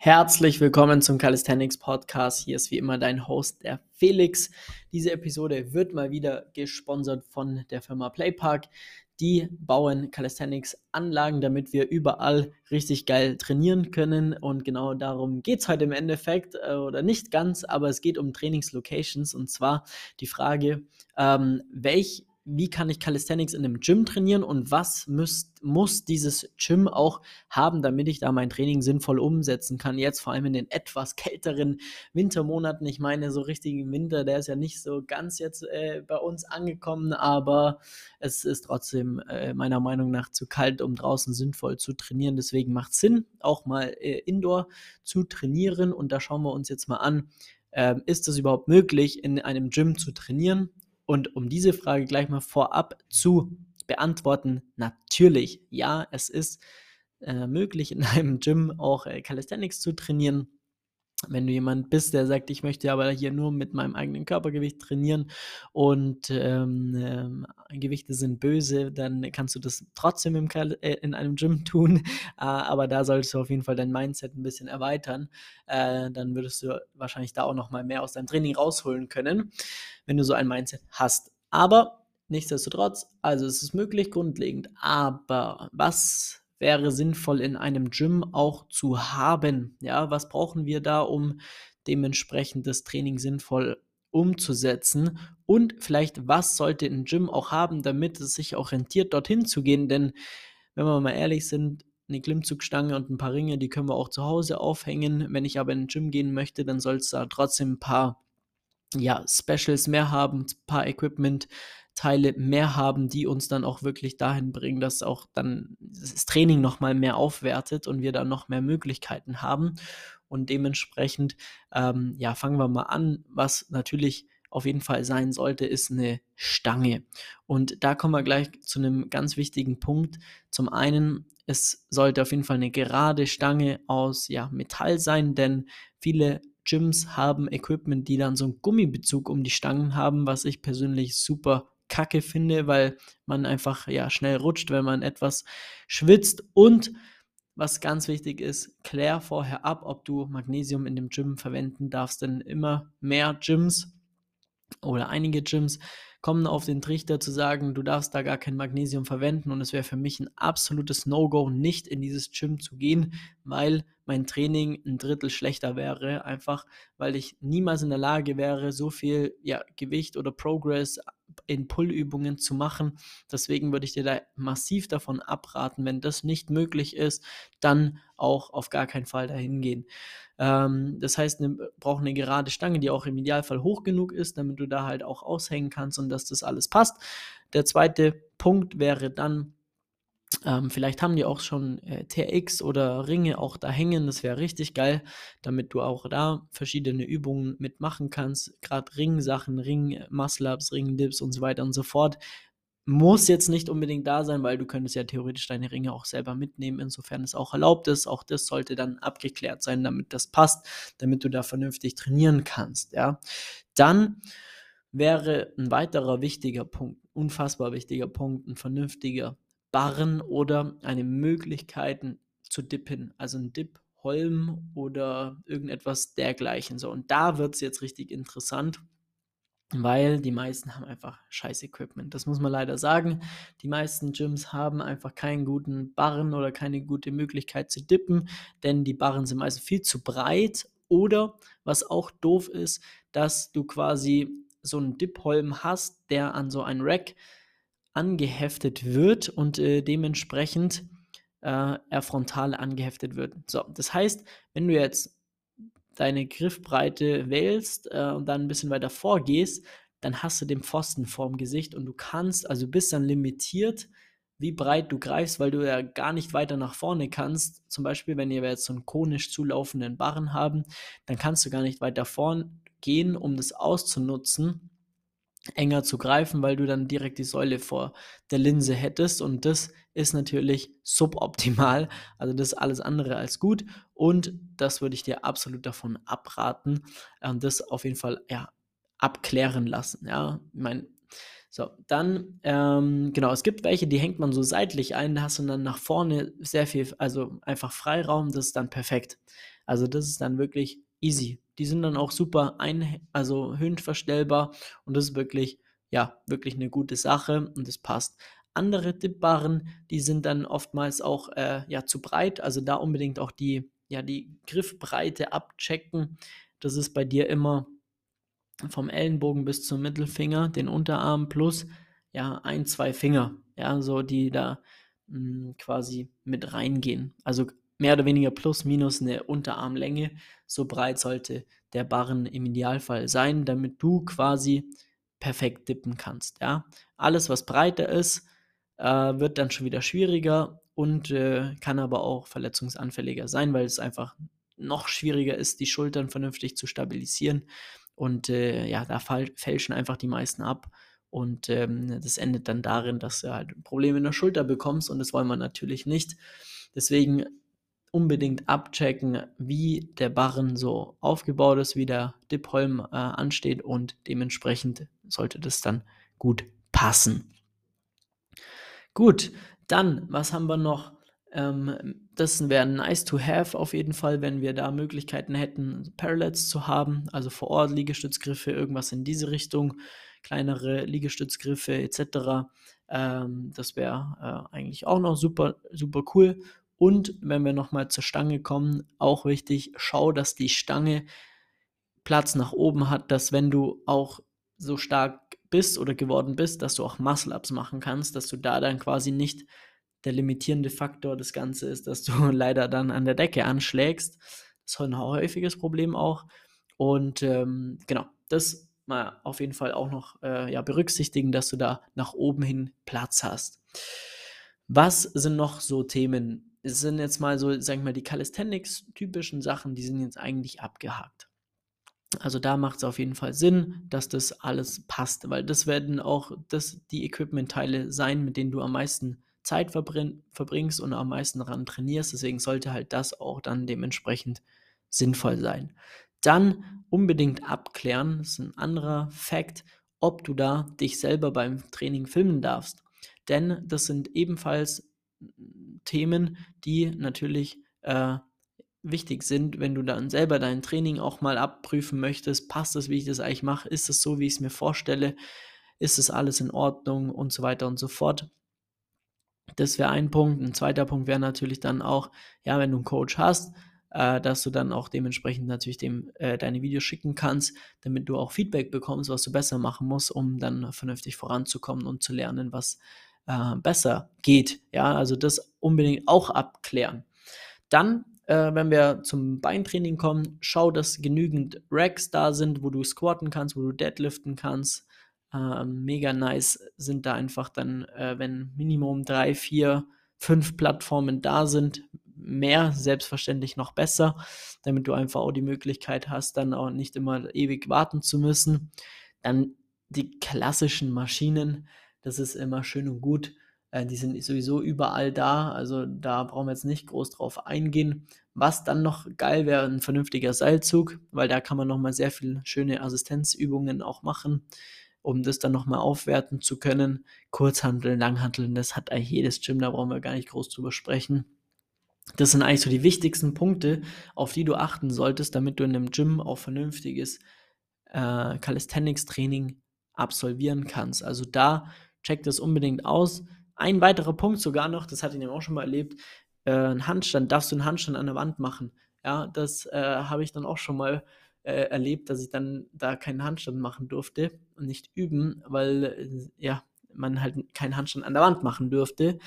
Herzlich willkommen zum Calisthenics Podcast. Hier ist wie immer dein Host, der Felix. Diese Episode wird mal wieder gesponsert von der Firma Playpark. Die bauen Calisthenics Anlagen, damit wir überall richtig geil trainieren können. Und genau darum geht es heute im Endeffekt, äh, oder nicht ganz, aber es geht um Trainingslocations. Und zwar die Frage, ähm, welch wie kann ich Calisthenics in einem Gym trainieren und was müsst, muss dieses Gym auch haben, damit ich da mein Training sinnvoll umsetzen kann. Jetzt vor allem in den etwas kälteren Wintermonaten. Ich meine, so richtigen Winter, der ist ja nicht so ganz jetzt äh, bei uns angekommen, aber es ist trotzdem äh, meiner Meinung nach zu kalt, um draußen sinnvoll zu trainieren. Deswegen macht es Sinn, auch mal äh, Indoor zu trainieren. Und da schauen wir uns jetzt mal an, ähm, ist es überhaupt möglich, in einem Gym zu trainieren? Und um diese Frage gleich mal vorab zu beantworten, natürlich, ja, es ist äh, möglich, in einem Gym auch äh, Calisthenics zu trainieren. Wenn du jemand bist, der sagt, ich möchte aber hier nur mit meinem eigenen Körpergewicht trainieren und ähm, äh, Gewichte sind böse, dann kannst du das trotzdem im, äh, in einem Gym tun. Äh, aber da solltest du auf jeden Fall dein Mindset ein bisschen erweitern. Äh, dann würdest du wahrscheinlich da auch noch mal mehr aus deinem Training rausholen können, wenn du so ein Mindset hast. Aber nichtsdestotrotz, also es ist möglich grundlegend. Aber was wäre sinnvoll in einem Gym auch zu haben. Ja, was brauchen wir da, um dementsprechend das Training sinnvoll umzusetzen und vielleicht was sollte ein Gym auch haben, damit es sich auch rentiert, dorthin zu gehen, denn wenn wir mal ehrlich sind, eine Klimmzugstange und ein paar Ringe, die können wir auch zu Hause aufhängen. Wenn ich aber in ein Gym gehen möchte, dann soll es da trotzdem ein paar ja, Specials mehr haben, ein paar Equipment, Teile mehr haben, die uns dann auch wirklich dahin bringen, dass auch dann das Training nochmal mehr aufwertet und wir dann noch mehr Möglichkeiten haben. Und dementsprechend, ähm, ja, fangen wir mal an. Was natürlich auf jeden Fall sein sollte, ist eine Stange. Und da kommen wir gleich zu einem ganz wichtigen Punkt. Zum einen, es sollte auf jeden Fall eine gerade Stange aus ja, Metall sein, denn viele Gyms haben Equipment, die dann so einen Gummibezug um die Stangen haben, was ich persönlich super kacke finde, weil man einfach ja schnell rutscht, wenn man etwas schwitzt. Und was ganz wichtig ist, klär vorher ab, ob du Magnesium in dem Gym verwenden darfst, denn immer mehr Gyms oder einige Gyms kommen auf den Trichter zu sagen, du darfst da gar kein Magnesium verwenden und es wäre für mich ein absolutes No-Go, nicht in dieses Gym zu gehen, weil mein Training ein Drittel schlechter wäre, einfach weil ich niemals in der Lage wäre, so viel ja, Gewicht oder Progress in Pull-Übungen zu machen. Deswegen würde ich dir da massiv davon abraten. Wenn das nicht möglich ist, dann auch auf gar keinen Fall dahin gehen. Ähm, das heißt, ne, braucht eine gerade Stange, die auch im Idealfall hoch genug ist, damit du da halt auch aushängen kannst und dass das alles passt. Der zweite Punkt wäre dann, ähm, vielleicht haben die auch schon äh, TX oder Ringe auch da hängen. Das wäre richtig geil, damit du auch da verschiedene Übungen mitmachen kannst. Gerade Ringsachen, Ring, Muscle-Ups, Ring-Dips und so weiter und so fort. Muss jetzt nicht unbedingt da sein, weil du könntest ja theoretisch deine Ringe auch selber mitnehmen, insofern es auch erlaubt ist. Auch das sollte dann abgeklärt sein, damit das passt, damit du da vernünftig trainieren kannst. Ja. Dann wäre ein weiterer wichtiger Punkt, unfassbar wichtiger Punkt, ein vernünftiger Barren oder eine Möglichkeit zu dippen, also ein Dip, Holm oder irgendetwas dergleichen. So, und da wird es jetzt richtig interessant, weil die meisten haben einfach scheiß Equipment. Das muss man leider sagen. Die meisten Gyms haben einfach keinen guten Barren oder keine gute Möglichkeit zu dippen, denn die Barren sind meistens viel zu breit oder was auch doof ist, dass du quasi so einen Dip-Holm hast, der an so ein Rack angeheftet wird und äh, dementsprechend äh, er frontal angeheftet wird. So, das heißt, wenn du jetzt deine Griffbreite wählst äh, und dann ein bisschen weiter vorgehst, dann hast du den Pfosten vorm Gesicht und du kannst, also bist dann limitiert, wie breit du greifst, weil du ja gar nicht weiter nach vorne kannst. Zum Beispiel, wenn wir jetzt so einen konisch zulaufenden Barren haben, dann kannst du gar nicht weiter vorn gehen, um das auszunutzen enger zu greifen, weil du dann direkt die Säule vor der Linse hättest. Und das ist natürlich suboptimal, also das ist alles andere als gut. Und das würde ich dir absolut davon abraten, ähm, das auf jeden Fall ja abklären lassen, ja, ich meine, So, dann, ähm, genau, es gibt welche, die hängt man so seitlich ein, da hast du dann nach vorne sehr viel, also einfach Freiraum, das ist dann perfekt. Also das ist dann wirklich easy. Die sind dann auch super ein, also höhenverstellbar und das ist wirklich, ja, wirklich eine gute Sache und das passt. Andere Dipbarren, die sind dann oftmals auch äh, ja, zu breit, also da unbedingt auch die, ja, die Griffbreite abchecken. Das ist bei dir immer vom Ellenbogen bis zum Mittelfinger, den Unterarm plus ja ein, zwei Finger, ja, so die da mh, hm, quasi mit reingehen. Also mehr oder weniger plus minus eine Unterarmlänge. So breit sollte der Barren im Idealfall sein, damit du quasi perfekt dippen kannst. Ja? Alles, was breiter ist, äh, wird dann schon wieder schwieriger und äh, kann aber auch verletzungsanfälliger sein, weil es einfach noch schwieriger ist, die Schultern vernünftig zu stabilisieren. Und äh, ja, da fälschen einfach die meisten ab. Und ähm, das endet dann darin, dass du halt Probleme in der Schulter bekommst und das wollen wir natürlich nicht. Deswegen unbedingt abchecken, wie der Barren so aufgebaut ist, wie der Dipholm äh, ansteht und dementsprechend sollte das dann gut passen. Gut, dann, was haben wir noch? Ähm, das wäre nice to have auf jeden Fall, wenn wir da Möglichkeiten hätten, Parallels zu haben, also vor Ort Liegestützgriffe, irgendwas in diese Richtung, kleinere Liegestützgriffe etc. Ähm, das wäre äh, eigentlich auch noch super, super cool. Und wenn wir nochmal zur Stange kommen, auch wichtig, schau, dass die Stange Platz nach oben hat, dass wenn du auch so stark bist oder geworden bist, dass du auch Muscle-Ups machen kannst, dass du da dann quasi nicht der limitierende Faktor des Ganzen ist, dass du leider dann an der Decke anschlägst. Das ist ein häufiges Problem auch. Und ähm, genau, das mal auf jeden Fall auch noch äh, ja, berücksichtigen, dass du da nach oben hin Platz hast. Was sind noch so Themen, es sind jetzt mal so, sag ich mal, die Calisthenics-typischen Sachen, die sind jetzt eigentlich abgehakt. Also da macht es auf jeden Fall Sinn, dass das alles passt, weil das werden auch das, die Equipment-Teile sein, mit denen du am meisten Zeit verbringst und am meisten daran trainierst. Deswegen sollte halt das auch dann dementsprechend sinnvoll sein. Dann unbedingt abklären, das ist ein anderer Fakt, ob du da dich selber beim Training filmen darfst. Denn das sind ebenfalls Themen, die natürlich äh, wichtig sind, wenn du dann selber dein Training auch mal abprüfen möchtest. Passt das, wie ich das eigentlich mache? Ist es so, wie ich es mir vorstelle? Ist es alles in Ordnung und so weiter und so fort? Das wäre ein Punkt. Ein zweiter Punkt wäre natürlich dann auch, ja, wenn du einen Coach hast, äh, dass du dann auch dementsprechend natürlich dem äh, deine Videos schicken kannst, damit du auch Feedback bekommst, was du besser machen musst, um dann vernünftig voranzukommen und zu lernen, was äh, besser geht. Ja, also das unbedingt auch abklären. Dann, äh, wenn wir zum Beintraining kommen, schau, dass genügend Racks da sind, wo du squatten kannst, wo du deadliften kannst. Äh, mega nice sind da einfach dann, äh, wenn Minimum drei, vier, fünf Plattformen da sind, mehr selbstverständlich noch besser, damit du einfach auch die Möglichkeit hast, dann auch nicht immer ewig warten zu müssen. Dann die klassischen Maschinen, das ist immer schön und gut. Äh, die sind sowieso überall da, also da brauchen wir jetzt nicht groß drauf eingehen. Was dann noch geil wäre, ein vernünftiger Seilzug, weil da kann man nochmal sehr viele schöne Assistenzübungen auch machen, um das dann nochmal aufwerten zu können. Kurzhandeln, Langhandeln, das hat eigentlich jedes Gym, da brauchen wir gar nicht groß drüber sprechen. Das sind eigentlich so die wichtigsten Punkte, auf die du achten solltest, damit du in einem Gym auch vernünftiges äh, Calisthenics-Training absolvieren kannst. Also da check das unbedingt aus. Ein weiterer Punkt sogar noch, das hatte ich nämlich auch schon mal erlebt, äh, ein Handstand, darfst du einen Handstand an der Wand machen? Ja, das äh, habe ich dann auch schon mal äh, erlebt, dass ich dann da keinen Handstand machen durfte und nicht üben, weil äh, ja, man halt keinen Handstand an der Wand machen dürfte.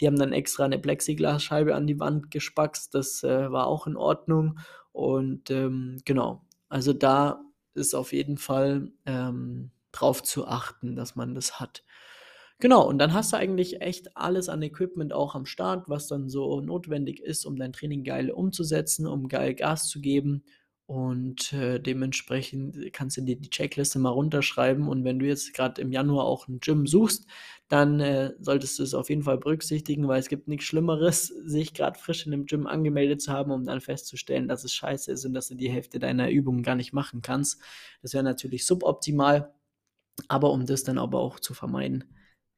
Die haben dann extra eine Plexiglasscheibe an die Wand gespackst, das äh, war auch in Ordnung und ähm, genau, also da ist auf jeden Fall ähm, drauf zu achten, dass man das hat. Genau, und dann hast du eigentlich echt alles an Equipment auch am Start, was dann so notwendig ist, um dein Training geil umzusetzen, um geil Gas zu geben. Und äh, dementsprechend kannst du dir die Checkliste mal runterschreiben. Und wenn du jetzt gerade im Januar auch ein Gym suchst, dann äh, solltest du es auf jeden Fall berücksichtigen, weil es gibt nichts Schlimmeres, sich gerade frisch in einem Gym angemeldet zu haben, um dann festzustellen, dass es scheiße ist und dass du die Hälfte deiner Übungen gar nicht machen kannst. Das wäre natürlich suboptimal. Aber um das dann aber auch zu vermeiden,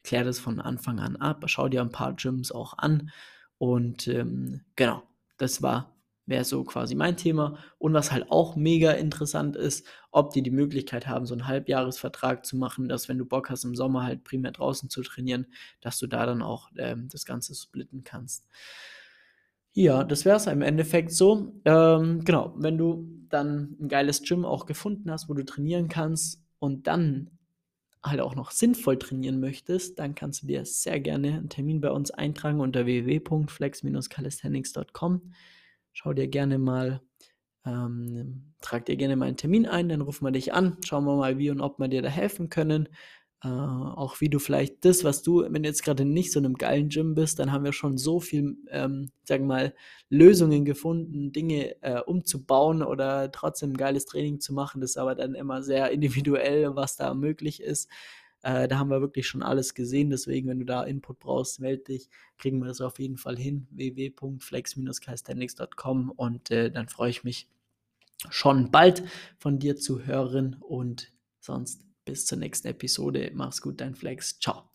klär das von Anfang an ab, schau dir ein paar Gyms auch an und ähm, genau, das war wäre so quasi mein Thema. Und was halt auch mega interessant ist, ob die die Möglichkeit haben, so einen Halbjahresvertrag zu machen, dass wenn du Bock hast, im Sommer halt primär draußen zu trainieren, dass du da dann auch ähm, das Ganze splitten kannst. Ja, das wäre es im Endeffekt so. Ähm, genau, wenn du dann ein geiles Gym auch gefunden hast, wo du trainieren kannst und dann halt auch noch sinnvoll trainieren möchtest, dann kannst du dir sehr gerne einen Termin bei uns eintragen unter www.flex-calisthenics.com. Schau dir gerne mal, ähm, trag dir gerne mal einen Termin ein, dann rufen wir dich an, schauen wir mal, wie und ob wir dir da helfen können. Äh, auch wie du vielleicht das, was du, wenn du jetzt gerade nicht so in einem geilen Gym bist, dann haben wir schon so viel, ähm, sagen wir mal, Lösungen gefunden, Dinge äh, umzubauen oder trotzdem ein geiles Training zu machen. Das ist aber dann immer sehr individuell, was da möglich ist. Äh, da haben wir wirklich schon alles gesehen. Deswegen, wenn du da Input brauchst, melde dich. Kriegen wir das auf jeden Fall hin. www.flex-calisthenics.com und äh, dann freue ich mich schon bald von dir zu hören und sonst bis zur nächsten Episode. Mach's gut, dein Flex. Ciao.